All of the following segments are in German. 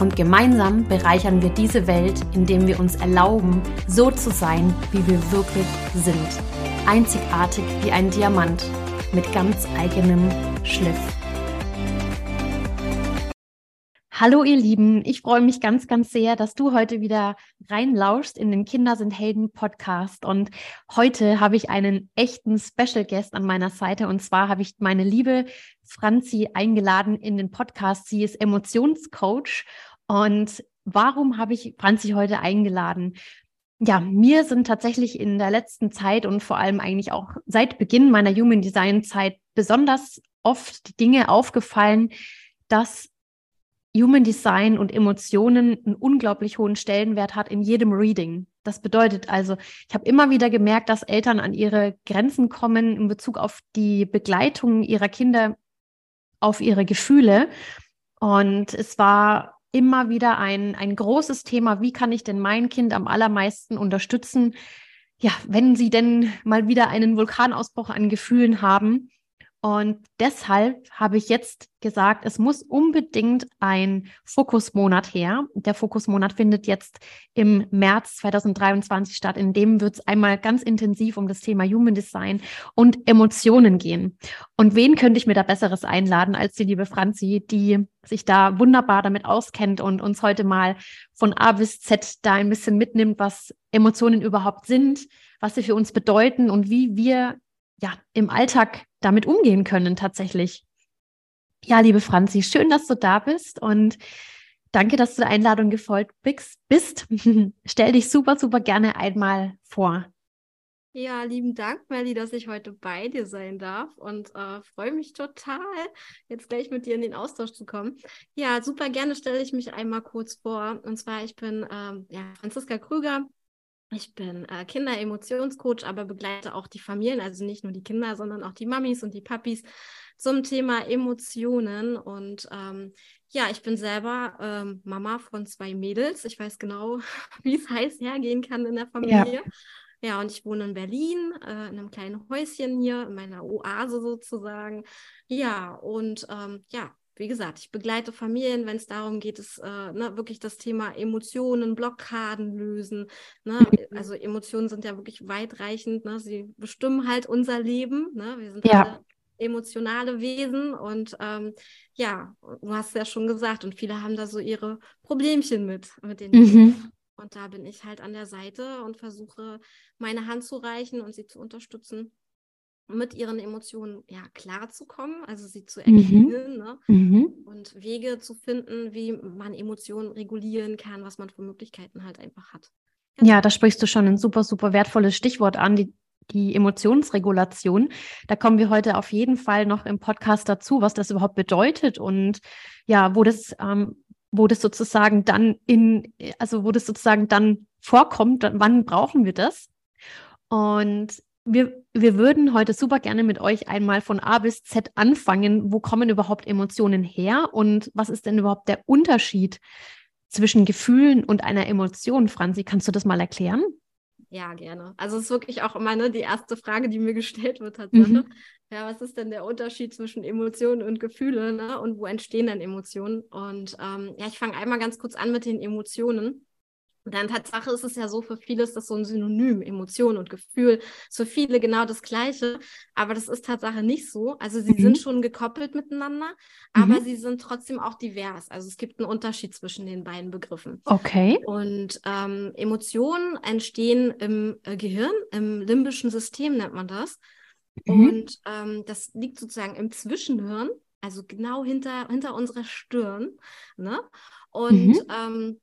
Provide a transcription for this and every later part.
Und gemeinsam bereichern wir diese Welt, indem wir uns erlauben, so zu sein, wie wir wirklich sind. Einzigartig wie ein Diamant mit ganz eigenem Schliff. Hallo ihr Lieben, ich freue mich ganz, ganz sehr, dass du heute wieder reinlauschst in den Kinder sind Helden Podcast. Und heute habe ich einen echten Special Guest an meiner Seite. Und zwar habe ich meine liebe Franzi eingeladen in den Podcast. Sie ist Emotionscoach und warum habe ich Franzi heute eingeladen? Ja, mir sind tatsächlich in der letzten Zeit und vor allem eigentlich auch seit Beginn meiner Human Design Zeit besonders oft die Dinge aufgefallen, dass Human Design und Emotionen einen unglaublich hohen Stellenwert hat in jedem Reading. Das bedeutet also, ich habe immer wieder gemerkt, dass Eltern an ihre Grenzen kommen in Bezug auf die Begleitung ihrer Kinder, auf ihre Gefühle. Und es war immer wieder ein, ein großes Thema. Wie kann ich denn mein Kind am allermeisten unterstützen? Ja, wenn sie denn mal wieder einen Vulkanausbruch an Gefühlen haben. Und deshalb habe ich jetzt gesagt, es muss unbedingt ein Fokusmonat her. Der Fokusmonat findet jetzt im März 2023 statt. In dem wird es einmal ganz intensiv um das Thema Human Design und Emotionen gehen. Und wen könnte ich mir da Besseres einladen als die liebe Franzi, die sich da wunderbar damit auskennt und uns heute mal von A bis Z da ein bisschen mitnimmt, was Emotionen überhaupt sind, was sie für uns bedeuten und wie wir ja im Alltag damit umgehen können tatsächlich. Ja, liebe Franzi, schön, dass du da bist und danke, dass du der Einladung gefolgt bist. Stell dich super, super gerne einmal vor. Ja, lieben Dank, Melli, dass ich heute bei dir sein darf und äh, freue mich total, jetzt gleich mit dir in den Austausch zu kommen. Ja, super gerne stelle ich mich einmal kurz vor. Und zwar, ich bin ähm, ja, Franziska Krüger, ich bin äh, Kinder-Emotionscoach, aber begleite auch die Familien, also nicht nur die Kinder, sondern auch die Mamis und die Papis zum Thema Emotionen. Und ähm, ja, ich bin selber ähm, Mama von zwei Mädels. Ich weiß genau, wie es heiß hergehen kann in der Familie. Ja. Ja, und ich wohne in Berlin, äh, in einem kleinen Häuschen hier, in meiner Oase sozusagen. Ja, und ähm, ja, wie gesagt, ich begleite Familien, wenn es darum geht, es, äh, ne, wirklich das Thema Emotionen, Blockaden lösen. Ne? Mhm. Also Emotionen sind ja wirklich weitreichend. Ne? Sie bestimmen halt unser Leben. Ne? Wir sind ja. alle emotionale Wesen und ähm, ja, du hast ja schon gesagt, und viele haben da so ihre Problemchen mit, mit den mhm. Und da bin ich halt an der Seite und versuche, meine Hand zu reichen und sie zu unterstützen, mit ihren Emotionen ja klarzukommen, also sie zu mhm. erkennen ne? mhm. und Wege zu finden, wie man Emotionen regulieren kann, was man für Möglichkeiten halt einfach hat. Ja, ja da sprichst du schon ein super, super wertvolles Stichwort an, die, die Emotionsregulation. Da kommen wir heute auf jeden Fall noch im Podcast dazu, was das überhaupt bedeutet und ja, wo das, ähm, wo das sozusagen dann in, also wo das sozusagen dann vorkommt, wann brauchen wir das? Und wir, wir würden heute super gerne mit euch einmal von A bis Z anfangen. Wo kommen überhaupt Emotionen her und was ist denn überhaupt der Unterschied zwischen Gefühlen und einer Emotion? Franzi, kannst du das mal erklären? Ja, gerne. Also es ist wirklich auch immer ne, die erste Frage, die mir gestellt wird, Tatsache. Mhm. Ja, was ist denn der Unterschied zwischen Emotionen und Gefühle ne? und wo entstehen denn Emotionen? Und ähm, ja, ich fange einmal ganz kurz an mit den Emotionen. Dann Tatsache ist es ja so, für viele ist das so ein Synonym, Emotion und Gefühl, ist für viele genau das Gleiche, aber das ist Tatsache nicht so. Also sie mhm. sind schon gekoppelt miteinander, aber mhm. sie sind trotzdem auch divers. Also es gibt einen Unterschied zwischen den beiden Begriffen. Okay. Und ähm, Emotionen entstehen im äh, Gehirn, im limbischen System nennt man das. Mhm. Und ähm, das liegt sozusagen im Zwischenhirn, also genau hinter, hinter unserer Stirn. Ne? Und mhm. ähm,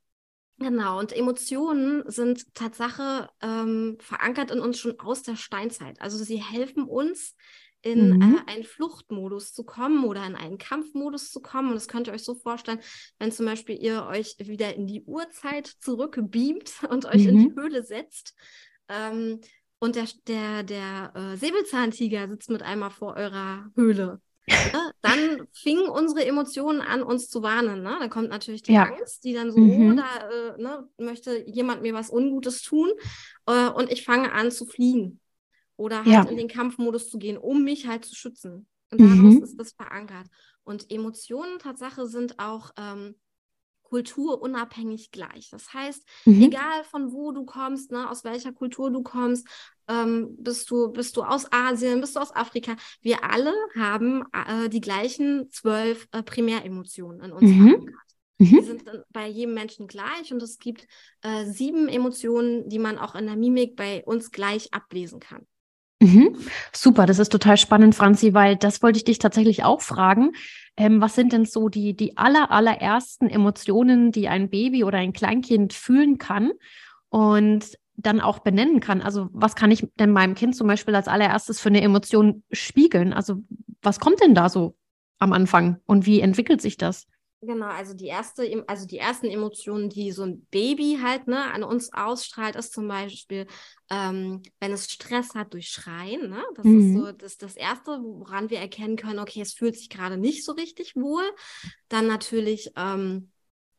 Genau, und Emotionen sind Tatsache ähm, verankert in uns schon aus der Steinzeit. Also sie helfen uns in mhm. äh, einen Fluchtmodus zu kommen oder in einen Kampfmodus zu kommen. Und das könnt ihr euch so vorstellen, wenn zum Beispiel ihr euch wieder in die Urzeit zurückbeamt und euch mhm. in die Höhle setzt. Ähm, und der, der, der äh, Säbelzahntiger sitzt mit einmal vor eurer Höhle. Ne? Dann fingen unsere Emotionen an, uns zu warnen. Ne? Dann kommt natürlich die ja. Angst, die dann so, mhm. oh, da äh, ne, möchte jemand mir was Ungutes tun. Äh, und ich fange an zu fliehen. Oder halt ja. in den Kampfmodus zu gehen, um mich halt zu schützen. Und daraus mhm. ist das verankert. Und Emotionen, Tatsache, sind auch ähm, kulturunabhängig gleich. Das heißt, mhm. egal von wo du kommst, ne, aus welcher Kultur du kommst, ähm, bist, du, bist du aus Asien, bist du aus Afrika, wir alle haben äh, die gleichen zwölf äh, Primäremotionen in uns mhm. verankert. Mhm. Die sind bei jedem Menschen gleich und es gibt äh, sieben Emotionen, die man auch in der Mimik bei uns gleich ablesen kann. Mhm. Super, das ist total spannend, Franzi, weil das wollte ich dich tatsächlich auch fragen. Ähm, was sind denn so die, die aller, allerersten Emotionen, die ein Baby oder ein Kleinkind fühlen kann und dann auch benennen kann? Also was kann ich denn meinem Kind zum Beispiel als allererstes für eine Emotion spiegeln? Also was kommt denn da so am Anfang und wie entwickelt sich das? Genau, also die erste, also die ersten Emotionen, die so ein Baby halt ne, an uns ausstrahlt, ist zum Beispiel, ähm, wenn es Stress hat durch Schreien. Ne? Das mhm. ist so das, das Erste, woran wir erkennen können, okay, es fühlt sich gerade nicht so richtig wohl. Dann natürlich ähm,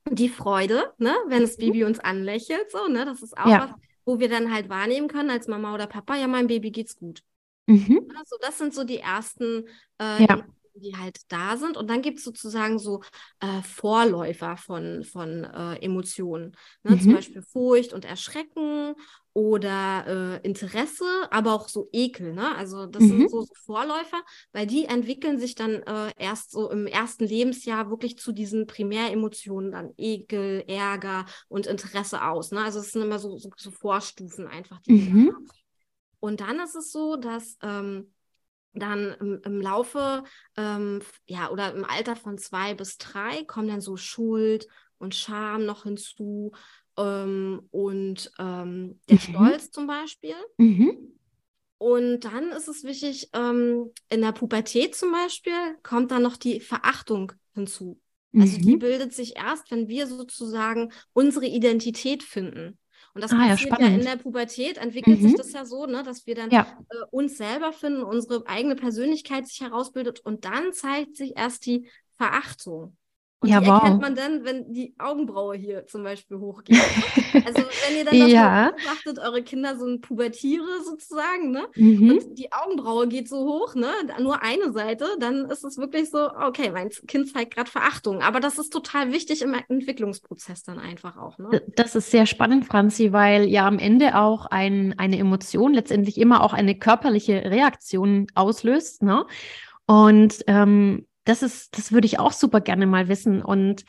die Freude, ne, wenn das mhm. Baby uns anlächelt. So, ne? Das ist auch ja. was, wo wir dann halt wahrnehmen können als Mama oder Papa, ja, meinem Baby geht's gut. Mhm. Also das sind so die ersten äh, ja die halt da sind. Und dann gibt es sozusagen so äh, Vorläufer von, von äh, Emotionen. Ne? Mhm. Zum Beispiel Furcht und Erschrecken oder äh, Interesse, aber auch so Ekel. Ne? Also das mhm. sind so, so, Vorläufer, weil die entwickeln sich dann äh, erst so im ersten Lebensjahr wirklich zu diesen Primäremotionen, dann Ekel, Ärger und Interesse aus. Ne? Also es sind immer so, so, so Vorstufen einfach, die mhm. Und dann ist es so, dass ähm, dann im, im Laufe, ähm, ja, oder im Alter von zwei bis drei kommen dann so Schuld und Scham noch hinzu ähm, und ähm, der mhm. Stolz zum Beispiel. Mhm. Und dann ist es wichtig, ähm, in der Pubertät zum Beispiel kommt dann noch die Verachtung hinzu. Also mhm. die bildet sich erst, wenn wir sozusagen unsere Identität finden. Und das ah, passiert ja, ja, in der Pubertät, entwickelt mhm. sich das ja so, ne, dass wir dann ja. äh, uns selber finden, unsere eigene Persönlichkeit sich herausbildet und dann zeigt sich erst die Verachtung. Und ja, die wow. erkennt man dann, wenn die Augenbraue hier zum Beispiel hochgeht. Also wenn ihr dann ja. beobachtet, eure Kinder sind Pubertiere sozusagen, ne? Mhm. Und die Augenbraue geht so hoch, ne? Nur eine Seite, dann ist es wirklich so, okay, mein Kind zeigt gerade Verachtung. Aber das ist total wichtig im Entwicklungsprozess dann einfach auch, ne? Das ist sehr spannend, Franzi, weil ja am Ende auch ein, eine Emotion letztendlich immer auch eine körperliche Reaktion auslöst, ne? Und ähm, das ist, das würde ich auch super gerne mal wissen. Und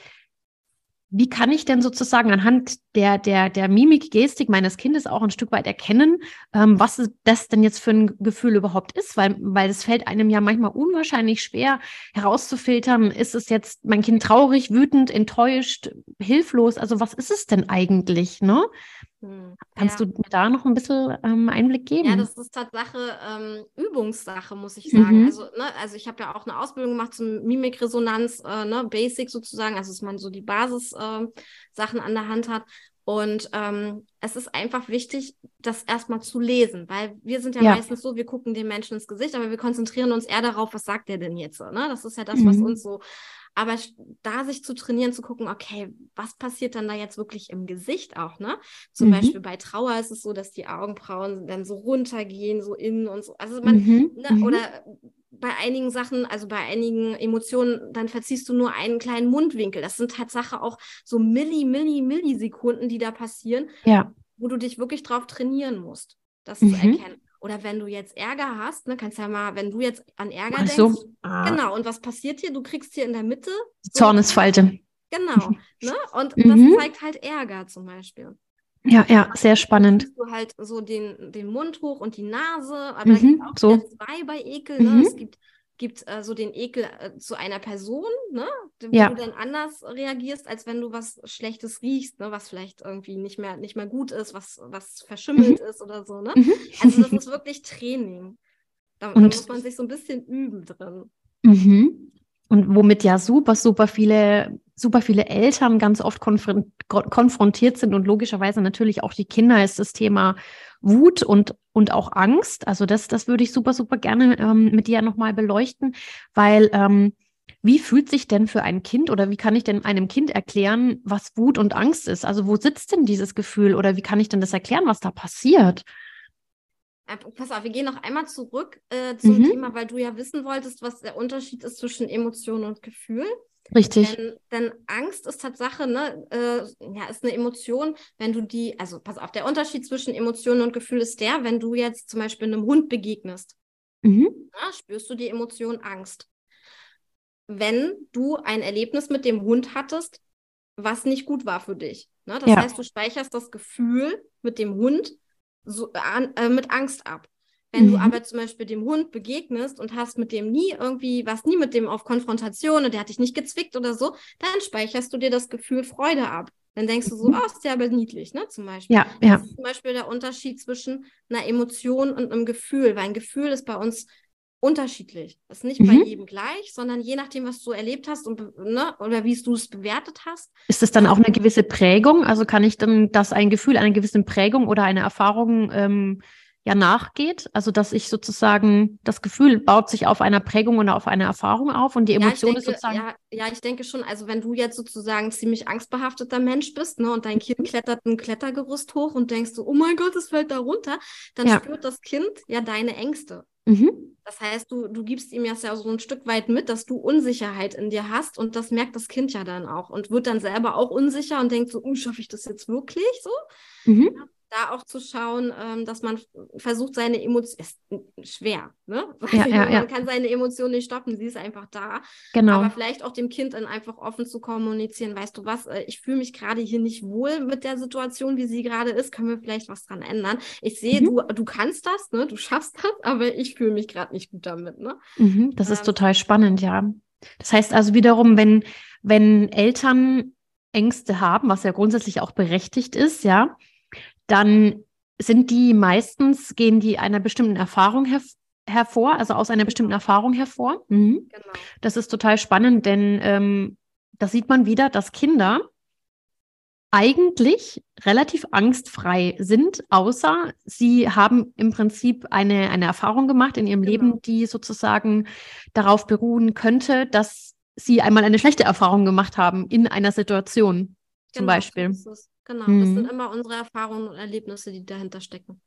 wie kann ich denn sozusagen anhand der, der, der Mimik, Gestik meines Kindes auch ein Stück weit erkennen, ähm, was das denn jetzt für ein Gefühl überhaupt ist? Weil, weil es fällt einem ja manchmal unwahrscheinlich schwer herauszufiltern, ist es jetzt mein Kind traurig, wütend, enttäuscht, hilflos? Also was ist es denn eigentlich, ne? Hm, Kannst ja. du mir da noch ein bisschen ähm, Einblick geben? Ja, das ist Tatsache ähm, Übungssache, muss ich sagen. Mhm. Also, ne, also ich habe ja auch eine Ausbildung gemacht zum Mimikresonanz, äh, ne, Basic sozusagen, also dass man so die Basis-Sachen äh, an der Hand hat. Und ähm, es ist einfach wichtig, das erstmal zu lesen, weil wir sind ja, ja, meistens so, wir gucken den Menschen ins Gesicht, aber wir konzentrieren uns eher darauf, was sagt der denn jetzt? Ne? Das ist ja das, mhm. was uns so aber da sich zu trainieren, zu gucken, okay, was passiert dann da jetzt wirklich im Gesicht auch, ne? Zum mhm. Beispiel bei Trauer ist es so, dass die Augenbrauen dann so runtergehen, so innen und so. Also man, mhm. ne, mhm. oder bei einigen Sachen, also bei einigen Emotionen, dann verziehst du nur einen kleinen Mundwinkel. Das sind Tatsache auch so Milli, Milli, Millisekunden, die da passieren, ja. wo du dich wirklich drauf trainieren musst, das mhm. zu erkennen. Oder wenn du jetzt Ärger hast, ne, kannst ja mal, wenn du jetzt an Ärger Ach so. denkst. Ah. Genau, und was passiert hier? Du kriegst hier in der Mitte. Die Zornesfalte. Genau. ne? Und mhm. das zeigt halt Ärger zum Beispiel. Ja, ja, sehr spannend. Du halt so den, den Mund hoch und die Nase, aber mhm, da gibt es auch so. zwei bei Ekel. Ne? Mhm. Es gibt gibt äh, so den Ekel äh, zu einer Person, ne? wo ja. du dann anders reagierst, als wenn du was Schlechtes riechst, ne? was vielleicht irgendwie nicht mehr, nicht mehr gut ist, was, was verschimmelt mhm. ist oder so. Ne? Mhm. Also das ist wirklich Training. Da, da muss man sich so ein bisschen üben drin. Mhm. Und womit ja super, super viele, super viele Eltern ganz oft konfrontiert sind und logischerweise natürlich auch die Kinder ist das Thema Wut und, und auch Angst. Also das, das würde ich super, super gerne ähm, mit dir nochmal beleuchten, weil ähm, wie fühlt sich denn für ein Kind oder wie kann ich denn einem Kind erklären, was Wut und Angst ist? Also wo sitzt denn dieses Gefühl oder wie kann ich denn das erklären, was da passiert? Äh, pass auf, wir gehen noch einmal zurück äh, zum mhm. Thema, weil du ja wissen wolltest, was der Unterschied ist zwischen Emotion und Gefühl. Richtig. Denn, denn, Angst ist Tatsache, ne, äh, ja, ist eine Emotion, wenn du die, also pass auf, der Unterschied zwischen Emotion und Gefühl ist der, wenn du jetzt zum Beispiel einem Hund begegnest, mhm. na, spürst du die Emotion Angst. Wenn du ein Erlebnis mit dem Hund hattest, was nicht gut war für dich. Ne? Das ja. heißt, du speicherst das Gefühl mit dem Hund so, äh, mit Angst ab. Wenn mhm. du aber zum Beispiel dem Hund begegnest und hast mit dem nie irgendwie, was nie mit dem auf Konfrontation und der hat dich nicht gezwickt oder so, dann speicherst du dir das Gefühl Freude ab. Dann denkst du so, mhm. oh, ist ja aber niedlich, ne? Zum Beispiel. Ja, ja. Das ist zum Beispiel der Unterschied zwischen einer Emotion und einem Gefühl, weil ein Gefühl ist bei uns unterschiedlich. Das ist nicht mhm. bei jedem gleich, sondern je nachdem, was du erlebt hast und ne, oder wie du es bewertet hast. Ist es dann auch eine gewisse Prägung? Also kann ich dann, dass ein Gefühl einer gewissen Prägung oder eine Erfahrung ähm, ja nachgeht? Also dass ich sozusagen das Gefühl baut sich auf einer Prägung oder auf einer Erfahrung auf und die Emotion ja, denke, ist sozusagen. Ja, ja, ich denke schon. Also wenn du jetzt sozusagen ziemlich angstbehafteter Mensch bist, ne, und dein Kind klettert ein Klettergerüst hoch und denkst so, oh mein Gott, es fällt da runter, dann ja. spürt das Kind ja deine Ängste. Mhm. Das heißt, du, du gibst ihm ja so ein Stück weit mit, dass du Unsicherheit in dir hast und das merkt das Kind ja dann auch und wird dann selber auch unsicher und denkt so, uh, schaffe ich das jetzt wirklich so? Mhm. Da auch zu schauen, ähm, dass man versucht, seine Emotionen, ist schwer, ne? Ja, ja, man ja. kann seine Emotionen nicht stoppen, sie ist einfach da. Genau. Aber vielleicht auch dem Kind dann einfach offen zu kommunizieren, weißt du was, äh, ich fühle mich gerade hier nicht wohl mit der Situation, wie sie gerade ist, können wir vielleicht was dran ändern. Ich sehe, mhm. du, du kannst das, ne? Du schaffst das, aber ich fühle mich gerade nicht gut damit, ne? Mhm, das ähm, ist total spannend, ja. Das heißt also wiederum, wenn, wenn Eltern Ängste haben, was ja grundsätzlich auch berechtigt ist, ja, dann sind die meistens, gehen die einer bestimmten Erfahrung her hervor, also aus einer bestimmten Erfahrung hervor. Mhm. Genau. Das ist total spannend, denn ähm, da sieht man wieder, dass Kinder eigentlich relativ angstfrei sind, außer sie haben im Prinzip eine, eine Erfahrung gemacht in ihrem genau. Leben, die sozusagen darauf beruhen könnte, dass sie einmal eine schlechte Erfahrung gemacht haben in einer Situation, zum genau, Beispiel. So Genau, mhm. das sind mhm. immer unsere Erfahrungen und Erlebnisse, die dahinter stecken.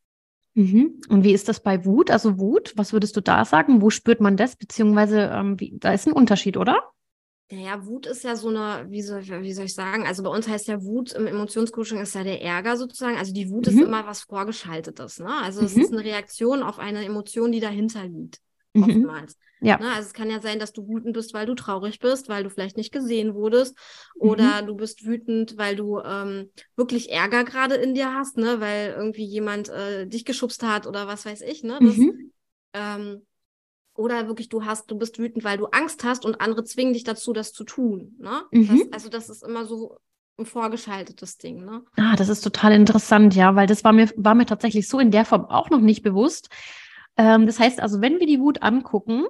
Mhm. Und wie ist das bei Wut? Also Wut, was würdest du da sagen? Wo spürt man das? Beziehungsweise, ähm, wie, da ist ein Unterschied, oder? Naja, Wut ist ja so eine, wie soll, wie soll ich sagen, also bei uns heißt ja Wut im Emotionscoaching ist ja der Ärger sozusagen. Also die Wut mhm. ist immer was Vorgeschaltetes, ne? Also es mhm. ist eine Reaktion auf eine Emotion, die dahinter liegt, mhm. oftmals. Ja. Ne? Also es kann ja sein, dass du wütend bist, weil du traurig bist, weil du vielleicht nicht gesehen wurdest. Oder mhm. du bist wütend, weil du ähm, wirklich Ärger gerade in dir hast, ne? weil irgendwie jemand äh, dich geschubst hat oder was weiß ich. Ne? Das, mhm. ähm, oder wirklich du hast, du bist wütend, weil du Angst hast und andere zwingen dich dazu, das zu tun. Ne? Mhm. Das, also das ist immer so ein vorgeschaltetes Ding. Ne? Ah, das ist total interessant, ja, weil das war mir, war mir tatsächlich so in der Form auch noch nicht bewusst. Ähm, das heißt also, wenn wir die Wut angucken,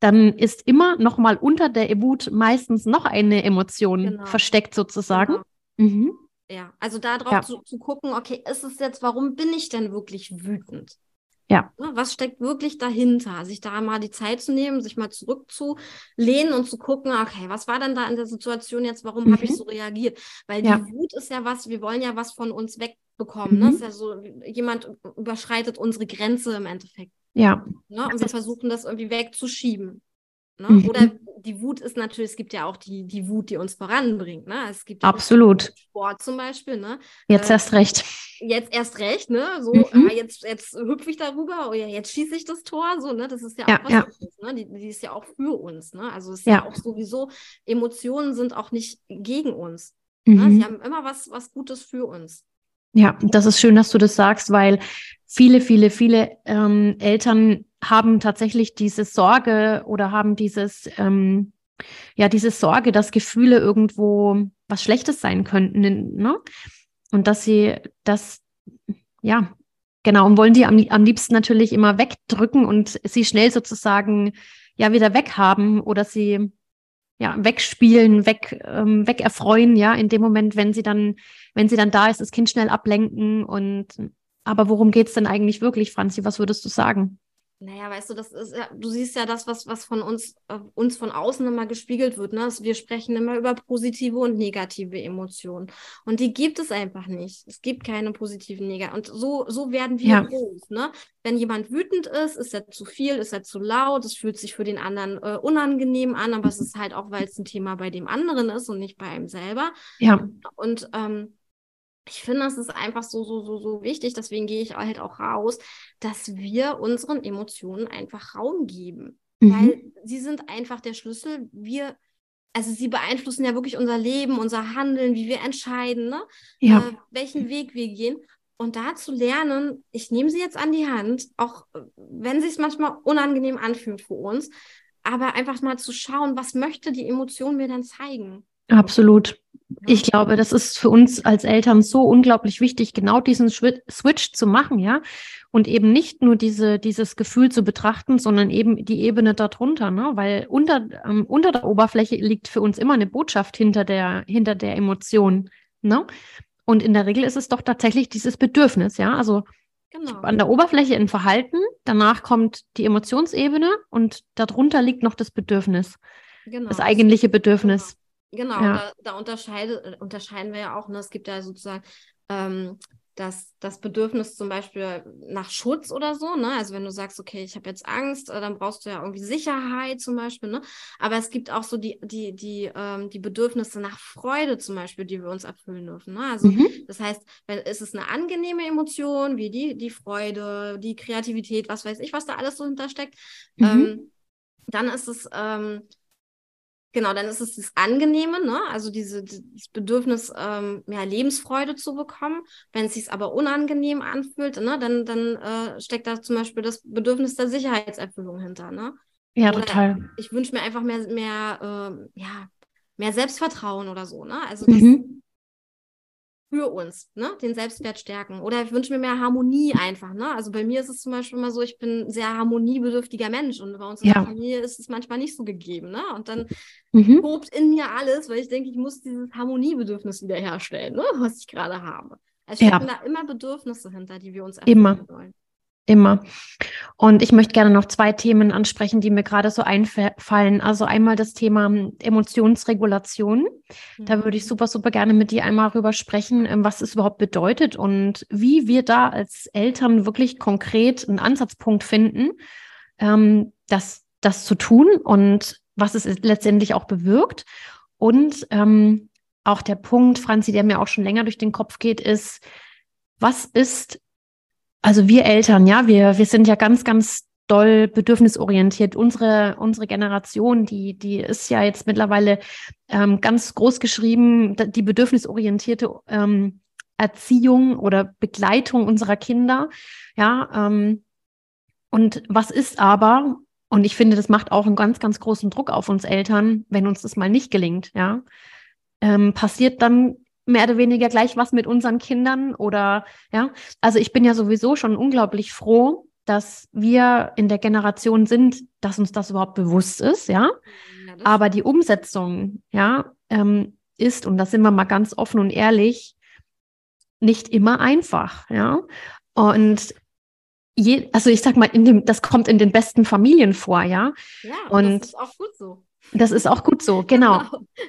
dann ist immer noch mal unter der Wut meistens noch eine Emotion genau. versteckt sozusagen. Genau. Mhm. Ja, also darauf ja. zu, zu gucken, okay, ist es jetzt, warum bin ich denn wirklich wütend? Ja. Ne, was steckt wirklich dahinter? Sich da mal die Zeit zu nehmen, sich mal zurückzulehnen und zu gucken, okay, was war denn da in der Situation jetzt? Warum mhm. habe ich so reagiert? Weil ja. die Wut ist ja was, wir wollen ja was von uns wegbekommen. Ne? Mhm. Ne? ist ja so, jemand überschreitet unsere Grenze im Endeffekt. Ja. Ne? Und wir versuchen das irgendwie wegzuschieben. Ne? Mhm. Oder die Wut ist natürlich, es gibt ja auch die, die Wut, die uns voranbringt. Ne? Es gibt Absolut. Sport zum Beispiel. Ne? Jetzt äh, erst recht. Jetzt erst recht, ne? So, mhm. ah, jetzt, jetzt hüpfe ich darüber oder jetzt schieße ich das Tor. So, ne? Das ist ja, ja auch was ja. Uns, ne? Die, die, ist ja auch für uns. Ne? Also es ist ja. ja auch sowieso, Emotionen sind auch nicht gegen uns. Mhm. Ne? Sie haben immer was, was Gutes für uns. Ja, das ist schön, dass du das sagst, weil viele, viele, viele ähm, Eltern haben tatsächlich diese Sorge oder haben dieses, ähm, ja, diese Sorge, dass Gefühle irgendwo was Schlechtes sein könnten, ne? Und dass sie das, ja, Genau, und wollen die am, am liebsten natürlich immer wegdrücken und sie schnell sozusagen ja wieder weghaben oder sie ja wegspielen, weg, ähm, wegerfreuen, ja, in dem Moment, wenn sie dann, wenn sie dann da ist, das Kind schnell ablenken und aber worum geht es denn eigentlich wirklich, Franzi? Was würdest du sagen? Naja, weißt du, das ist ja, du siehst ja das, was, was von uns, äh, uns von außen immer gespiegelt wird. Ne? Wir sprechen immer über positive und negative Emotionen. Und die gibt es einfach nicht. Es gibt keine positiven Negativen. Und so, so werden wir ja. groß. Ne? Wenn jemand wütend ist, ist er zu viel, ist er zu laut, es fühlt sich für den anderen äh, unangenehm an, aber es ist halt auch, weil es ein Thema bei dem anderen ist und nicht bei einem selber. Ja. Und ähm, ich finde, das ist einfach so, so, so, so wichtig. Deswegen gehe ich halt auch raus, dass wir unseren Emotionen einfach Raum geben. Mhm. Weil sie sind einfach der Schlüssel. Wir, also sie beeinflussen ja wirklich unser Leben, unser Handeln, wie wir entscheiden, ne? Ja. Äh, welchen Weg wir gehen. Und da zu lernen, ich nehme sie jetzt an die Hand, auch äh, wenn sie es manchmal unangenehm anfühlt für uns, aber einfach mal zu schauen, was möchte die Emotion mir dann zeigen. Absolut. Ich glaube, das ist für uns als Eltern so unglaublich wichtig, genau diesen Switch zu machen, ja. Und eben nicht nur diese, dieses Gefühl zu betrachten, sondern eben die Ebene darunter, ne? Weil unter, ähm, unter der Oberfläche liegt für uns immer eine Botschaft hinter der, hinter der Emotion, ne? Und in der Regel ist es doch tatsächlich dieses Bedürfnis, ja. Also genau. an der Oberfläche ein Verhalten, danach kommt die Emotionsebene und darunter liegt noch das Bedürfnis. Genau. Das eigentliche Bedürfnis. Genau, ja. da, da unterscheide, unterscheiden wir ja auch. Ne? Es gibt ja sozusagen ähm, das, das Bedürfnis zum Beispiel nach Schutz oder so. Ne? Also wenn du sagst, okay, ich habe jetzt Angst, äh, dann brauchst du ja irgendwie Sicherheit zum Beispiel. Ne? Aber es gibt auch so die, die, die, ähm, die Bedürfnisse nach Freude zum Beispiel, die wir uns erfüllen dürfen. Ne? Also mhm. das heißt, wenn ist es eine angenehme Emotion, wie die, die Freude, die Kreativität, was weiß ich, was da alles so hintersteckt, mhm. ähm, dann ist es ähm, Genau, dann ist es das Angenehme, ne? also diese, das Bedürfnis, ähm, mehr Lebensfreude zu bekommen. Wenn es sich aber unangenehm anfühlt, ne? dann, dann äh, steckt da zum Beispiel das Bedürfnis der Sicherheitserfüllung hinter. Ne? Ja, oder total. Ich wünsche mir einfach mehr, mehr, äh, ja, mehr Selbstvertrauen oder so. Ne? Also das, mhm für uns, ne, den Selbstwert stärken. Oder ich wünsche mir mehr Harmonie einfach, ne? Also bei mir ist es zum Beispiel immer so, ich bin ein sehr harmoniebedürftiger Mensch und bei uns in ja. der Familie ist es manchmal nicht so gegeben, ne? Und dann mhm. tobt in mir alles, weil ich denke, ich muss dieses Harmoniebedürfnis wiederherstellen, ne, was ich gerade habe. Also stecken ja. da immer Bedürfnisse hinter, die wir uns erfüllen immer. wollen. Immer. Und ich möchte gerne noch zwei Themen ansprechen, die mir gerade so einfallen. Also einmal das Thema hm, Emotionsregulation. Mhm. Da würde ich super, super gerne mit dir einmal darüber sprechen, ähm, was es überhaupt bedeutet und wie wir da als Eltern wirklich konkret einen Ansatzpunkt finden, ähm, das, das zu tun und was es letztendlich auch bewirkt. Und ähm, auch der Punkt, Franzi, der mir auch schon länger durch den Kopf geht, ist, was ist also wir Eltern, ja, wir, wir sind ja ganz, ganz doll bedürfnisorientiert. Unsere, unsere Generation, die, die ist ja jetzt mittlerweile ähm, ganz groß geschrieben, die bedürfnisorientierte ähm, Erziehung oder Begleitung unserer Kinder. Ja, ähm, und was ist aber, und ich finde, das macht auch einen ganz, ganz großen Druck auf uns Eltern, wenn uns das mal nicht gelingt, ja, ähm, passiert dann mehr oder weniger gleich was mit unseren Kindern oder ja. Also ich bin ja sowieso schon unglaublich froh, dass wir in der Generation sind, dass uns das überhaupt bewusst ist, ja. ja Aber die Umsetzung, ja, ähm, ist, und da sind wir mal ganz offen und ehrlich, nicht immer einfach, ja. Und je, also ich sag mal, in dem, das kommt in den besten Familien vor, ja. Ja, und das ist auch gut so. Das ist auch gut so, genau.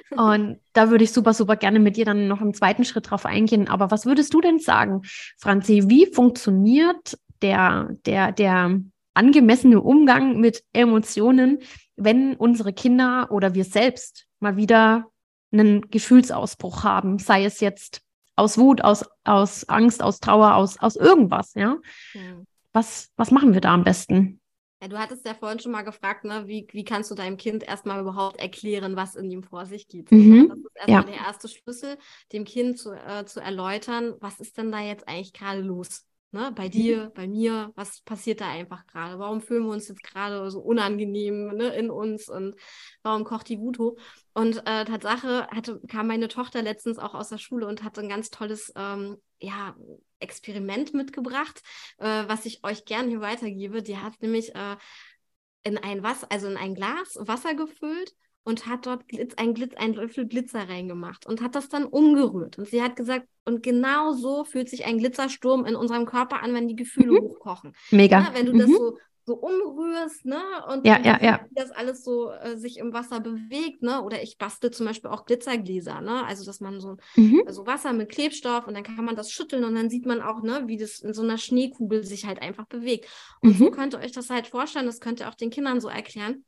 genau. Und da würde ich super, super gerne mit dir dann noch im zweiten Schritt drauf eingehen. Aber was würdest du denn sagen, Franzi? Wie funktioniert der, der, der angemessene Umgang mit Emotionen, wenn unsere Kinder oder wir selbst mal wieder einen Gefühlsausbruch haben, sei es jetzt aus Wut, aus, aus Angst, aus Trauer, aus, aus irgendwas, ja? Hm. Was, was machen wir da am besten? Ja, du hattest ja vorhin schon mal gefragt, ne, wie, wie kannst du deinem Kind erstmal überhaupt erklären, was in ihm vor sich geht. Mhm. Das ist erstmal ja. der erste Schlüssel, dem Kind zu, äh, zu erläutern, was ist denn da jetzt eigentlich gerade los? Ne? Bei mhm. dir, bei mir, was passiert da einfach gerade? Warum fühlen wir uns jetzt gerade so unangenehm ne, in uns und warum kocht die Wut hoch? Und äh, Tatsache hatte, kam meine Tochter letztens auch aus der Schule und hatte ein ganz tolles ähm, ja, Experiment mitgebracht, äh, was ich euch gerne hier weitergebe. Die hat nämlich äh, in ein Wasser, also in ein Glas Wasser gefüllt und hat dort Glitz, ein, Glitz, ein Löffel Glitzer reingemacht und hat das dann umgerührt. Und sie hat gesagt, und genau so fühlt sich ein Glitzersturm in unserem Körper an, wenn die Gefühle mhm. hochkochen. Mega. Ja, wenn du mhm. das so so umrührst, ne? Und ja, ja, ja. das alles so äh, sich im Wasser bewegt, ne? Oder ich bastel zum Beispiel auch Glitzergläser, ne? Also dass man so, mhm. also Wasser mit Klebstoff und dann kann man das schütteln und dann sieht man auch, ne, wie das in so einer Schneekugel sich halt einfach bewegt. Und mhm. so könnt ihr euch das halt vorstellen, das könnt ihr auch den Kindern so erklären.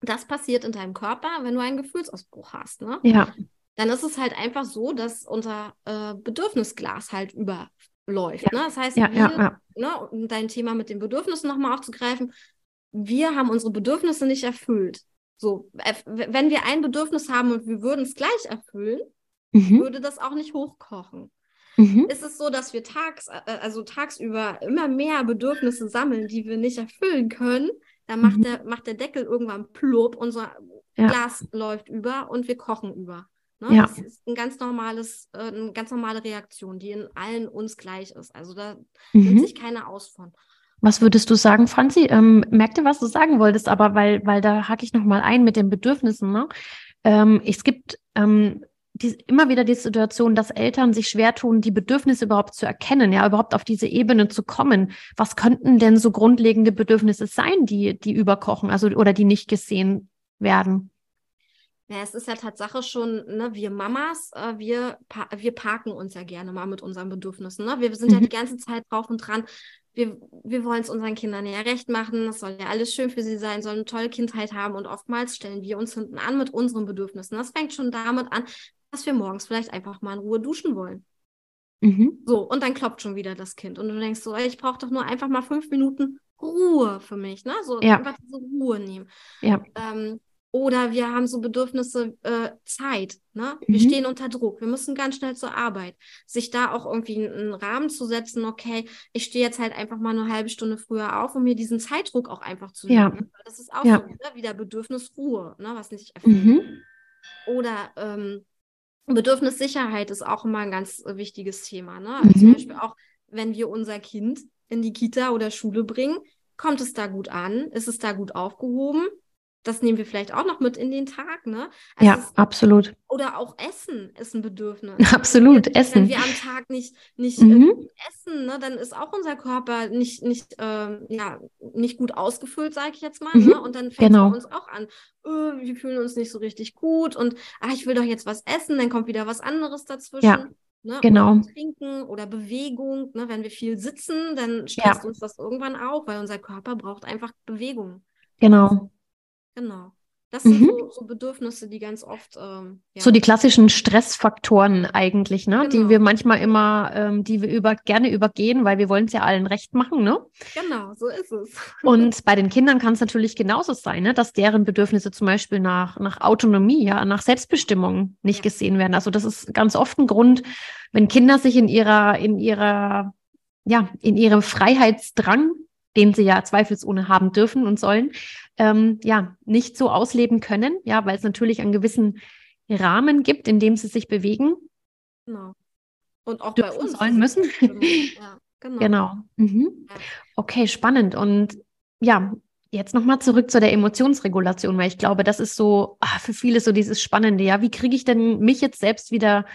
Das passiert in deinem Körper, wenn du einen Gefühlsausbruch hast, ne? Ja. Dann ist es halt einfach so, dass unser äh, Bedürfnisglas halt über läuft. Ja. Ne? Das heißt, ja, wir, ja, ne, um dein Thema mit den Bedürfnissen nochmal aufzugreifen, wir haben unsere Bedürfnisse nicht erfüllt. So, wenn wir ein Bedürfnis haben und wir würden es gleich erfüllen, mhm. würde das auch nicht hochkochen. Mhm. Ist es so, dass wir tags, äh, also tagsüber immer mehr Bedürfnisse sammeln, die wir nicht erfüllen können, dann macht, mhm. der, macht der Deckel irgendwann plupp, unser Glas läuft über und wir kochen über. Ne? Ja. Das ist ein ganz normales, äh, eine ganz normale Reaktion, die in allen uns gleich ist. Also da mhm. nimmt sich keiner aus von. Was würdest du sagen, Franzi? Ähm, merkte, was du sagen wolltest, aber weil, weil da hake ich nochmal ein mit den Bedürfnissen. Ne? Ähm, es gibt ähm, die, immer wieder die Situation, dass Eltern sich schwer tun, die Bedürfnisse überhaupt zu erkennen, ja, überhaupt auf diese Ebene zu kommen. Was könnten denn so grundlegende Bedürfnisse sein, die, die überkochen, also oder die nicht gesehen werden? Ja, es ist ja Tatsache schon, ne, wir Mamas, äh, wir, pa wir parken uns ja gerne mal mit unseren Bedürfnissen. Ne? Wir sind mhm. ja die ganze Zeit drauf und dran. Wir, wir wollen es unseren Kindern ja recht machen. Es soll ja alles schön für sie sein, sollen eine tolle Kindheit haben. Und oftmals stellen wir uns hinten an mit unseren Bedürfnissen. Das fängt schon damit an, dass wir morgens vielleicht einfach mal in Ruhe duschen wollen. Mhm. So, und dann klopft schon wieder das Kind. Und du denkst so, ich brauche doch nur einfach mal fünf Minuten Ruhe für mich. Ne? So ja. einfach diese Ruhe nehmen. Ja. Ähm, oder wir haben so Bedürfnisse äh, Zeit. Ne? Wir mhm. stehen unter Druck. Wir müssen ganz schnell zur Arbeit. Sich da auch irgendwie einen Rahmen zu setzen, okay, ich stehe jetzt halt einfach mal eine halbe Stunde früher auf, um mir diesen Zeitdruck auch einfach zu nehmen. Ja. Das ist auch ja. so ne? wieder Bedürfnis Ruhe, ne? was nicht erfüllt. Mhm. Oder ähm, Bedürfnissicherheit ist auch immer ein ganz äh, wichtiges Thema. Ne? Also mhm. Zum Beispiel auch, wenn wir unser Kind in die Kita oder Schule bringen, kommt es da gut an? Ist es da gut aufgehoben? Das nehmen wir vielleicht auch noch mit in den Tag, ne? Also ja, es, absolut. Oder auch Essen ist ein Bedürfnis. Absolut, wenn, Essen. Wenn wir am Tag nicht, nicht mhm. äh, essen, ne, dann ist auch unser Körper nicht, nicht, äh, ja, nicht gut ausgefüllt, sage ich jetzt mal. Mhm. Ne? Und dann fängt genau. es bei uns auch an. Oh, wir fühlen uns nicht so richtig gut und ah, ich will doch jetzt was essen, dann kommt wieder was anderes dazwischen. Ja. Ne? Genau. Oder Trinken oder Bewegung. Ne? Wenn wir viel sitzen, dann stresst ja. uns das irgendwann auch, weil unser Körper braucht einfach Bewegung. Genau. Genau. Das sind mhm. so, so, Bedürfnisse, die ganz oft. Ähm, ja. So die klassischen Stressfaktoren eigentlich, ne? Genau. Die wir manchmal immer, ähm, die wir über, gerne übergehen, weil wir wollen es ja allen recht machen, ne? Genau, so ist es. Und bei den Kindern kann es natürlich genauso sein, ne? dass deren Bedürfnisse zum Beispiel nach, nach Autonomie, ja, nach Selbstbestimmung nicht ja. gesehen werden. Also das ist ganz oft ein Grund, wenn Kinder sich in ihrer, in ihrer, ja, in ihrem Freiheitsdrang den sie ja zweifelsohne haben dürfen und sollen, ähm, ja, nicht so ausleben können, ja, weil es natürlich einen gewissen Rahmen gibt, in dem sie sich bewegen. Genau. Und auch dürfen, bei uns. Sollen müssen. Ja, genau. genau. Mhm. Okay, spannend. Und ja, jetzt nochmal zurück zu der Emotionsregulation, weil ich glaube, das ist so ach, für viele so dieses Spannende. Ja, wie kriege ich denn mich jetzt selbst wieder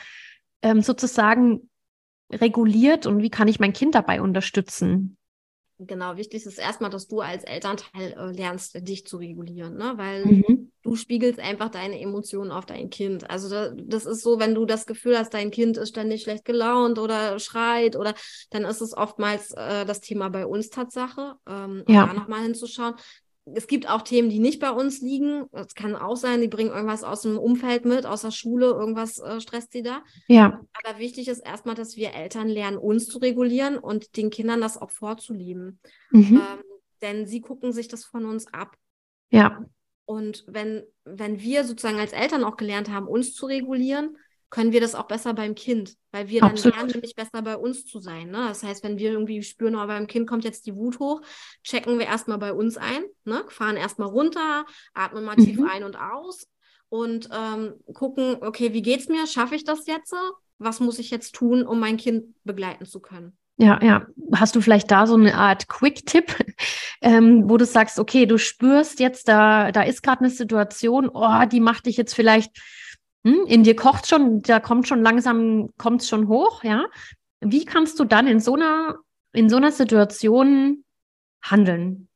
ähm, sozusagen reguliert und wie kann ich mein Kind dabei unterstützen? Genau, wichtig ist erstmal, dass du als Elternteil äh, lernst, dich zu regulieren, ne? weil mhm. du spiegelst einfach deine Emotionen auf dein Kind. Also da, das ist so, wenn du das Gefühl hast, dein Kind ist ständig schlecht gelaunt oder schreit oder dann ist es oftmals äh, das Thema bei uns Tatsache, ähm, ja. da nochmal hinzuschauen es gibt auch Themen, die nicht bei uns liegen. Es kann auch sein, die bringen irgendwas aus dem Umfeld mit, aus der Schule, irgendwas äh, stresst sie da. Ja. Aber wichtig ist erstmal, dass wir Eltern lernen, uns zu regulieren und den Kindern das auch vorzuleben. Mhm. Ähm, denn sie gucken sich das von uns ab. Ja. Und wenn, wenn wir sozusagen als Eltern auch gelernt haben, uns zu regulieren, können wir das auch besser beim Kind, weil wir Absolut. dann lernen, nämlich besser bei uns zu sein. Ne? Das heißt, wenn wir irgendwie spüren, oh, beim Kind kommt jetzt die Wut hoch, checken wir erstmal bei uns ein, ne? fahren erstmal runter, atmen mal mhm. tief ein und aus und ähm, gucken, okay, wie geht's mir? Schaffe ich das jetzt? Was muss ich jetzt tun, um mein Kind begleiten zu können? Ja, ja. Hast du vielleicht da so eine Art Quick-Tipp, ähm, wo du sagst, okay, du spürst jetzt, da, da ist gerade eine Situation, oh, die macht dich jetzt vielleicht, hm, in dir kocht schon, da kommt schon langsam, kommt schon hoch, ja. Wie kannst du dann in so einer, in so einer Situation handeln?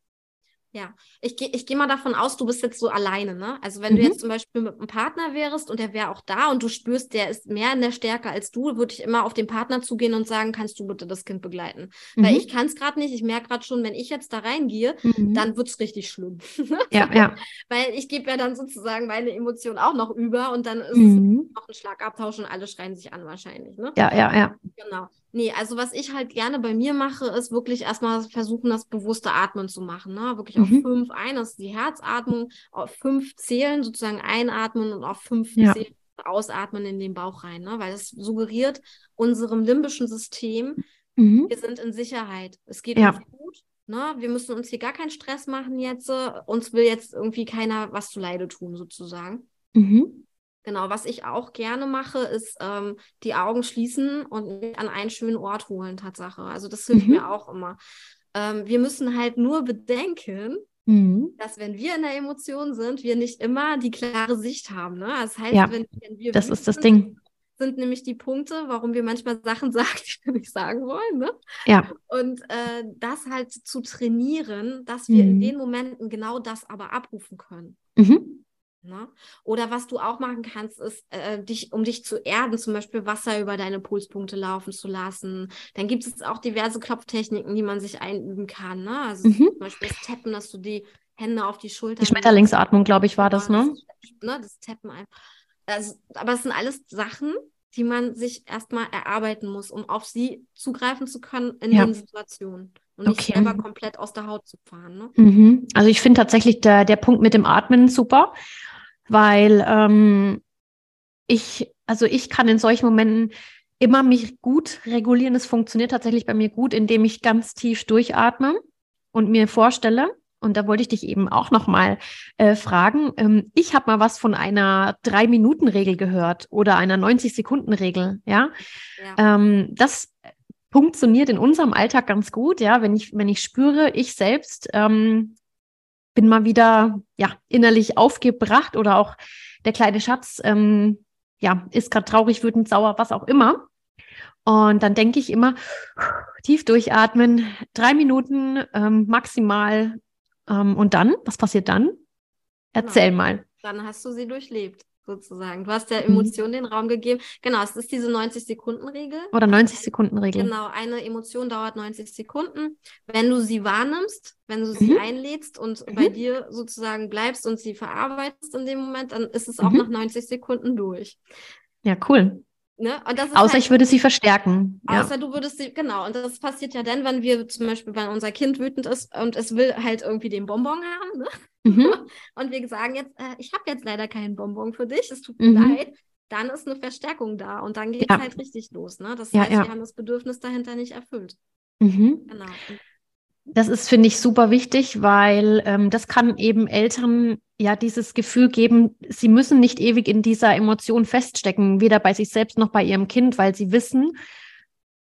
Ja, ich gehe ich geh mal davon aus, du bist jetzt so alleine, ne? Also wenn mhm. du jetzt zum Beispiel mit einem Partner wärst und der wäre auch da und du spürst, der ist mehr in der Stärke als du, würde ich immer auf den Partner zugehen und sagen, kannst du bitte das Kind begleiten? Mhm. Weil ich kann es gerade nicht, ich merke gerade schon, wenn ich jetzt da reingehe, mhm. dann wird es richtig schlimm. ja, ja. Weil ich gebe ja dann sozusagen meine Emotionen auch noch über und dann ist es mhm. noch ein Schlagabtausch und alle schreien sich an wahrscheinlich, ne? Ja, ja, ja. Genau. Nee, also was ich halt gerne bei mir mache, ist wirklich erstmal versuchen, das bewusste Atmen zu machen. Ne? Wirklich mhm. auf fünf ein, das ist die Herzatmung, auf fünf zählen, sozusagen einatmen und auf fünf ja. zählen, ausatmen in den Bauch rein. Ne? Weil das suggeriert unserem limbischen System, mhm. wir sind in Sicherheit. Es geht ja. uns gut. Ne? Wir müssen uns hier gar keinen Stress machen jetzt. Uns will jetzt irgendwie keiner was zu Leide tun, sozusagen. Mhm. Genau, was ich auch gerne mache, ist ähm, die Augen schließen und mich an einen schönen Ort holen, Tatsache. Also das hilft mhm. mir auch immer. Ähm, wir müssen halt nur bedenken, mhm. dass wenn wir in der Emotion sind, wir nicht immer die klare Sicht haben. Ne? Das heißt, ja, wenn, wenn wir das ist das Ding sind nämlich die Punkte, warum wir manchmal Sachen sagen, die wir nicht sagen wollen. Ne? Ja. Und äh, das halt zu trainieren, dass wir mhm. in den Momenten genau das aber abrufen können. Mhm. Ne? Oder was du auch machen kannst, ist, äh, dich, um dich zu erden, zum Beispiel Wasser über deine Pulspunkte laufen zu lassen. Dann gibt es auch diverse Klopftechniken, die man sich einüben kann. Ne? Also mhm. zum Beispiel das Tappen, dass du die Hände auf die Schulter. Die Schmetterlingsatmung, glaube ich, war das, ne? Das, ne? das Tappen einfach. Also, aber es sind alles Sachen, die man sich erstmal erarbeiten muss, um auf sie zugreifen zu können in ja. den Situationen und nicht okay. selber komplett aus der Haut zu fahren. Ne? Mhm. Also ich finde tatsächlich der, der Punkt mit dem Atmen super weil ähm, ich, also ich kann in solchen Momenten immer mich gut regulieren. Es funktioniert tatsächlich bei mir gut, indem ich ganz tief durchatme und mir vorstelle, und da wollte ich dich eben auch nochmal äh, fragen. Ähm, ich habe mal was von einer Drei-Minuten-Regel gehört oder einer 90-Sekunden-Regel. Ja, ja. Ähm, das funktioniert in unserem Alltag ganz gut. Ja, wenn ich wenn ich spüre, ich selbst ähm, bin mal wieder ja innerlich aufgebracht oder auch der kleine Schatz ähm, ja ist gerade traurig, wütend, sauer, was auch immer. Und dann denke ich immer tief durchatmen, drei Minuten ähm, maximal. Ähm, und dann, was passiert dann? Erzähl genau. mal. Dann hast du sie durchlebt sozusagen. Du hast der mhm. Emotion mhm. den Raum gegeben. Genau, es ist diese 90-Sekunden-Regel. Oder 90-Sekunden-Regel. Genau, eine Emotion dauert 90 Sekunden. Wenn du sie wahrnimmst, wenn du sie mhm. einlädst und mhm. bei dir sozusagen bleibst und sie verarbeitest in dem Moment, dann ist es auch mhm. nach 90 Sekunden durch. Ja, cool. Ne? außer halt, ich würde sie verstärken. Außer ja. du würdest sie, genau. Und das passiert ja dann, wenn wir zum Beispiel, wenn unser Kind wütend ist und es will halt irgendwie den Bonbon haben. Ne? Mhm. Und wir sagen jetzt, äh, ich habe jetzt leider keinen Bonbon für dich, es tut mir mhm. leid. Dann ist eine Verstärkung da und dann geht es ja. halt richtig los. Ne? Das ja, heißt, wir haben das Bedürfnis dahinter nicht erfüllt. Mhm. Genau. Das ist, finde ich, super wichtig, weil ähm, das kann eben Eltern ja dieses Gefühl geben, sie müssen nicht ewig in dieser Emotion feststecken, weder bei sich selbst noch bei ihrem Kind, weil sie wissen,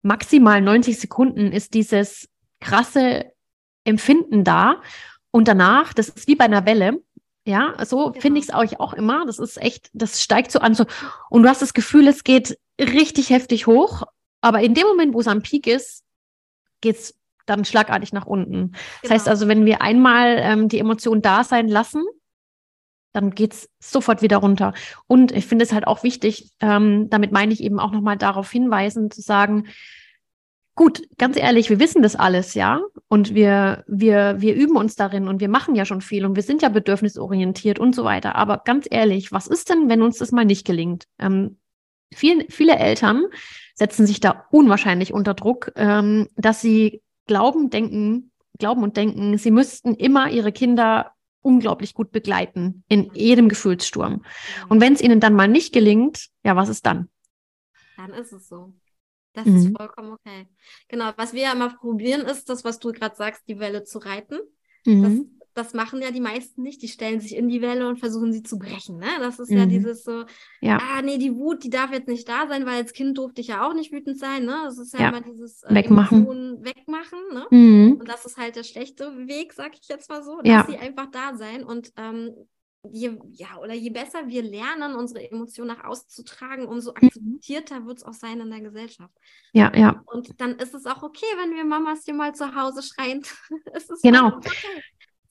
maximal 90 Sekunden ist dieses krasse Empfinden da. Und danach, das ist wie bei einer Welle, ja, so genau. finde ich es euch auch immer. Das ist echt, das steigt so an. So, und du hast das Gefühl, es geht richtig heftig hoch. Aber in dem Moment, wo es am Peak ist, geht es dann schlagartig nach unten. Genau. Das heißt genau. also, wenn wir einmal ähm, die Emotion da sein lassen, dann geht es sofort wieder runter. Und ich finde es halt auch wichtig, ähm, damit meine ich eben auch nochmal darauf hinweisen, zu sagen, gut, ganz ehrlich, wir wissen das alles, ja. Und wir, wir, wir üben uns darin und wir machen ja schon viel und wir sind ja bedürfnisorientiert und so weiter. Aber ganz ehrlich, was ist denn, wenn uns das mal nicht gelingt? Ähm, viel, viele Eltern setzen sich da unwahrscheinlich unter Druck, ähm, dass sie glauben, denken, glauben und denken, sie müssten immer ihre Kinder unglaublich gut begleiten in jedem Gefühlssturm. Und wenn es ihnen dann mal nicht gelingt, ja, was ist dann? Dann ist es so. Das mhm. ist vollkommen okay. Genau, was wir ja immer probieren, ist das, was du gerade sagst, die Welle zu reiten. Mhm. Das machen ja die meisten nicht. Die stellen sich in die Welle und versuchen sie zu brechen. Ne? Das ist mhm. ja dieses so, ja. ah, nee, die Wut, die darf jetzt nicht da sein, weil als Kind durfte ich ja auch nicht wütend sein. Ne? Das ist ja, ja. immer dieses äh, wegmachen. wegmachen. Ne? Mhm. Und das ist halt der schlechte Weg, sag ich jetzt mal so, dass ja. sie einfach da sein. Und ähm, je, ja, oder je besser wir lernen, unsere Emotionen nach außen zu tragen, umso mhm. akzeptierter wird es auch sein in der Gesellschaft. Ja, ja. Und dann ist es auch okay, wenn wir Mamas hier mal zu Hause schreien. genau. Okay.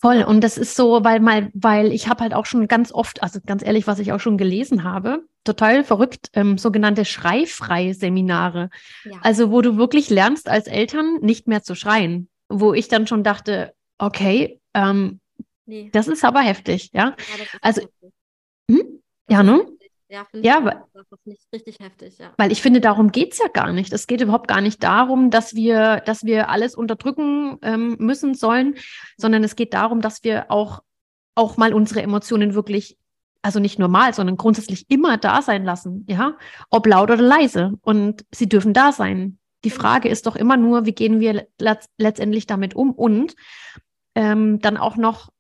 Voll. Und das ist so, weil mal, weil ich habe halt auch schon ganz oft, also ganz ehrlich, was ich auch schon gelesen habe, total verrückt, ähm, sogenannte Schreifrei-Seminare. Ja. Also, wo du wirklich lernst als Eltern nicht mehr zu schreien. Wo ich dann schon dachte, okay, ähm, nee. das ist aber heftig, ja. ja also, hm? ja, ne? Ja, finde ja, ich das ist nicht richtig heftig, ja. Weil ich finde, darum geht es ja gar nicht. Es geht überhaupt gar nicht darum, dass wir, dass wir alles unterdrücken ähm, müssen sollen, sondern es geht darum, dass wir auch, auch mal unsere Emotionen wirklich, also nicht normal, sondern grundsätzlich immer da sein lassen, ja, ob laut oder leise. Und sie dürfen da sein. Die genau. Frage ist doch immer nur, wie gehen wir letzt letztendlich damit um und ähm, dann auch noch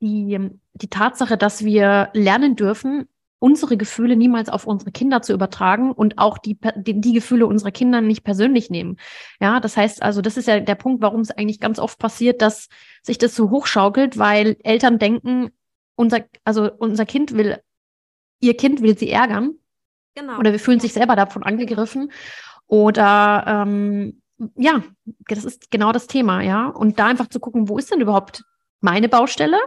die, die Tatsache, dass wir lernen dürfen, unsere Gefühle niemals auf unsere Kinder zu übertragen und auch die, die, die, Gefühle unserer Kinder nicht persönlich nehmen. Ja, das heißt also, das ist ja der Punkt, warum es eigentlich ganz oft passiert, dass sich das so hochschaukelt, weil Eltern denken, unser, also unser Kind will, ihr Kind will sie ärgern. Genau. Oder wir fühlen sich selber davon angegriffen. Oder ähm, ja, das ist genau das Thema, ja. Und da einfach zu gucken, wo ist denn überhaupt meine Baustelle?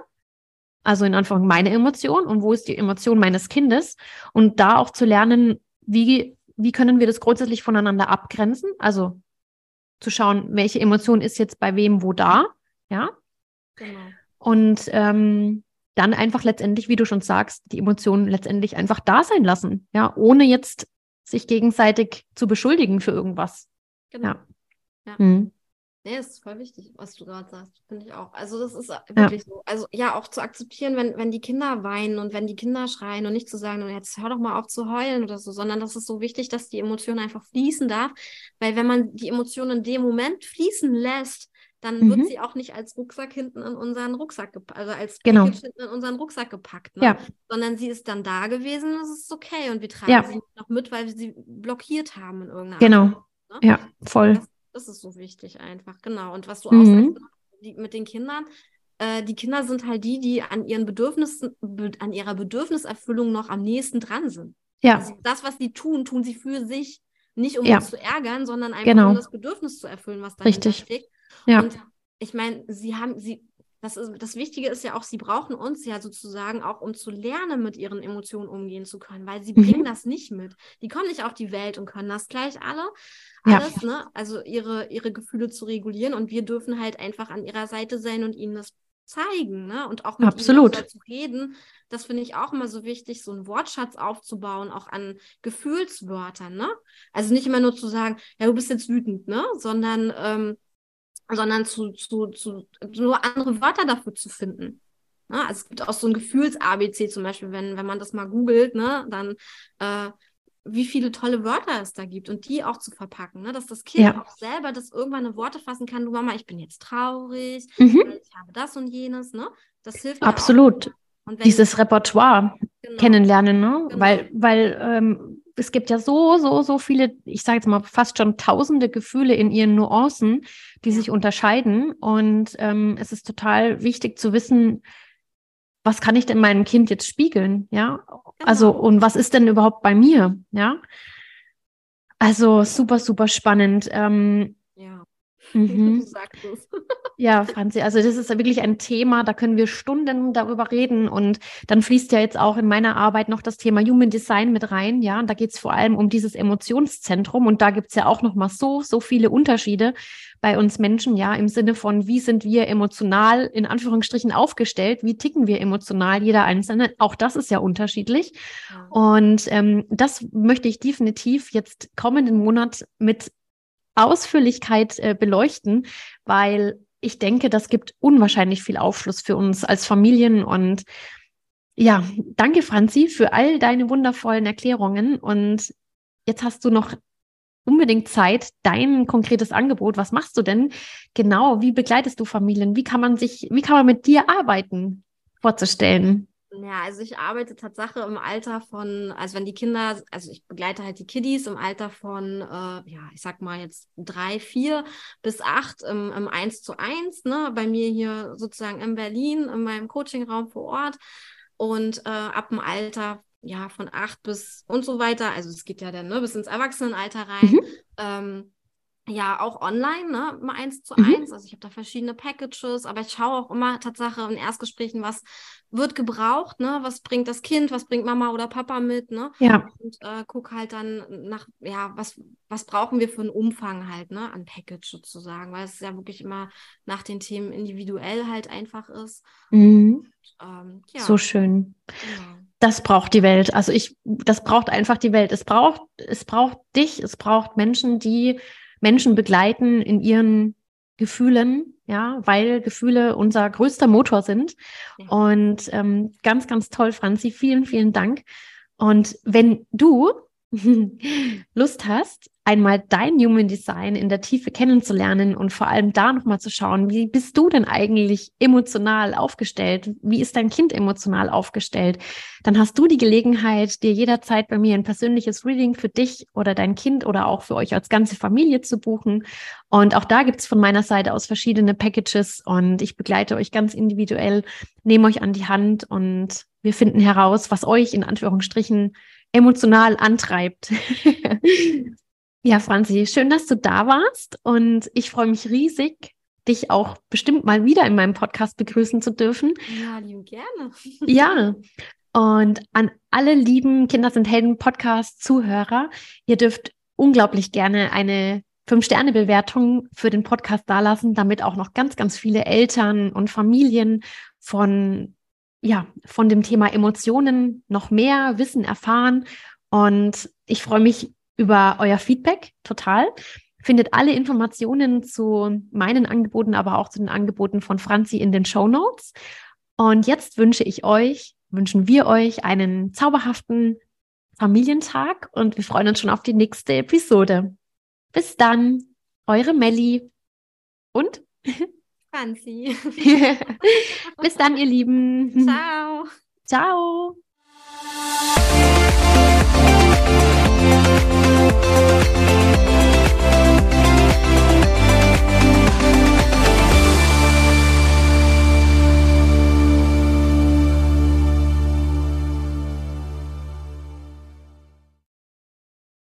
Also in Anführung meine Emotion und wo ist die Emotion meines Kindes und da auch zu lernen, wie, wie können wir das grundsätzlich voneinander abgrenzen, also zu schauen, welche Emotion ist jetzt bei wem wo da, ja. Genau. Und ähm, dann einfach letztendlich, wie du schon sagst, die Emotionen letztendlich einfach da sein lassen, ja, ohne jetzt sich gegenseitig zu beschuldigen für irgendwas. Genau. Ja. ja. Hm. Nee, ist voll wichtig, was du gerade sagst, finde ich auch. Also das ist wirklich ja. so. Also ja, auch zu akzeptieren, wenn, wenn die Kinder weinen und wenn die Kinder schreien und nicht zu sagen, jetzt hör doch mal auf zu heulen oder so, sondern das ist so wichtig, dass die Emotion einfach fließen darf. Weil wenn man die Emotionen in dem Moment fließen lässt, dann mhm. wird sie auch nicht als Rucksack hinten in unseren Rucksack gepackt, also als genau. hinten in unseren Rucksack gepackt, ne? ja. sondern sie ist dann da gewesen und es ist okay und wir tragen ja. sie noch mit, weil wir sie blockiert haben in irgendeiner Genau, Art, ne? ja, voll. Das, das ist so wichtig einfach, genau. Und was du mhm. auch sagst, die, mit den Kindern, äh, die Kinder sind halt die, die an ihren Bedürfnissen, be, an ihrer Bedürfniserfüllung noch am nächsten dran sind. Ja. Also das, was sie tun, tun sie für sich, nicht um ja. uns zu ärgern, sondern einfach genau. um das Bedürfnis zu erfüllen, was dahinter Richtig. steckt. Ja. Und ich meine, sie haben, sie, das, ist, das Wichtige ist ja auch, sie brauchen uns ja sozusagen auch, um zu lernen, mit ihren Emotionen umgehen zu können, weil sie mhm. bringen das nicht mit. Die kommen nicht auf die Welt und können das gleich alle. Alles, ja. ne? Also ihre, ihre Gefühle zu regulieren und wir dürfen halt einfach an ihrer Seite sein und ihnen das zeigen, ne? Und auch mit Absolut. ihnen zu reden. Das finde ich auch immer so wichtig, so einen Wortschatz aufzubauen, auch an Gefühlswörtern, ne? Also nicht immer nur zu sagen, ja, du bist jetzt wütend, ne? Sondern ähm, sondern zu, zu, zu nur andere Wörter dafür zu finden. Ja, ne? also es gibt auch so ein Gefühls-ABC zum Beispiel, wenn, wenn man das mal googelt, ne, dann äh, wie viele tolle Wörter es da gibt und die auch zu verpacken, ne? dass das Kind ja. auch selber das irgendwann in Worte fassen kann, du Mama, ich bin jetzt traurig, mhm. ich habe das und jenes, ne? Das hilft Absolut. Dieses Repertoire genau. kennenlernen, ne? Genau. Weil, weil ähm, es gibt ja so, so, so viele, ich sage jetzt mal fast schon tausende Gefühle in ihren Nuancen, die sich unterscheiden. Und ähm, es ist total wichtig zu wissen, was kann ich denn meinem Kind jetzt spiegeln? Ja. Genau. Also, und was ist denn überhaupt bei mir? Ja. Also super, super spannend. Ähm. Mhm. Du sagst es. ja, Franzi, also das ist wirklich ein Thema, da können wir Stunden darüber reden. Und dann fließt ja jetzt auch in meiner Arbeit noch das Thema Human Design mit rein. Ja, und da geht es vor allem um dieses Emotionszentrum. Und da gibt es ja auch noch mal so, so viele Unterschiede bei uns Menschen, ja, im Sinne von, wie sind wir emotional in Anführungsstrichen aufgestellt, wie ticken wir emotional, jeder Einzelne. Auch das ist ja unterschiedlich. Ja. Und ähm, das möchte ich definitiv jetzt kommenden Monat mit Ausführlichkeit äh, beleuchten, weil ich denke, das gibt unwahrscheinlich viel Aufschluss für uns als Familien und ja, danke Franzi für all deine wundervollen Erklärungen und jetzt hast du noch unbedingt Zeit, dein konkretes Angebot. Was machst du denn genau? Wie begleitest du Familien? Wie kann man sich, wie kann man mit dir arbeiten, vorzustellen? Ja, also ich arbeite tatsächlich im Alter von, also wenn die Kinder, also ich begleite halt die Kiddies im Alter von, äh, ja, ich sag mal jetzt drei, vier bis acht im, im 1 zu 1, ne, bei mir hier sozusagen in Berlin, in meinem Coachingraum vor Ort. Und äh, ab dem Alter, ja, von acht bis und so weiter, also es geht ja dann ne, bis ins Erwachsenenalter rein. Mhm. Ähm, ja, auch online, ne, immer eins zu mhm. eins. Also ich habe da verschiedene Packages, aber ich schaue auch immer Tatsache in Erstgesprächen, was wird gebraucht, ne? Was bringt das Kind, was bringt Mama oder Papa mit, ne? Ja. Und äh, guck halt dann nach, ja, was, was brauchen wir für einen Umfang halt, ne, an Package sozusagen, weil es ja wirklich immer nach den Themen individuell halt einfach ist. Mhm. Und, ähm, ja. So schön. Genau. Das braucht die Welt. Also ich, das braucht einfach die Welt. Es braucht, es braucht dich, es braucht Menschen, die Menschen begleiten in ihren Gefühlen, ja, weil Gefühle unser größter Motor sind. Ja. Und ähm, ganz, ganz toll, Franzi. Vielen, vielen Dank. Und wenn du Lust hast, einmal dein Human Design in der Tiefe kennenzulernen und vor allem da nochmal zu schauen, wie bist du denn eigentlich emotional aufgestellt? Wie ist dein Kind emotional aufgestellt? Dann hast du die Gelegenheit, dir jederzeit bei mir ein persönliches Reading für dich oder dein Kind oder auch für euch als ganze Familie zu buchen. Und auch da gibt es von meiner Seite aus verschiedene Packages und ich begleite euch ganz individuell, nehme euch an die Hand und wir finden heraus, was euch in Anführungsstrichen emotional antreibt. ja, Franzi, schön, dass du da warst und ich freue mich riesig, dich auch bestimmt mal wieder in meinem Podcast begrüßen zu dürfen. Ja, lieben gerne. ja. Und an alle lieben Kinder sind Helden Podcast Zuhörer, ihr dürft unglaublich gerne eine Fünf-Sterne-Bewertung für den Podcast dalassen, damit auch noch ganz, ganz viele Eltern und Familien von ja, von dem Thema Emotionen noch mehr wissen, erfahren. Und ich freue mich über euer Feedback total. Findet alle Informationen zu meinen Angeboten, aber auch zu den Angeboten von Franzi in den Show Notes. Und jetzt wünsche ich euch, wünschen wir euch einen zauberhaften Familientag und wir freuen uns schon auf die nächste Episode. Bis dann, eure Melli und Franzi. Bis dann, ihr Lieben. Ciao. Ciao.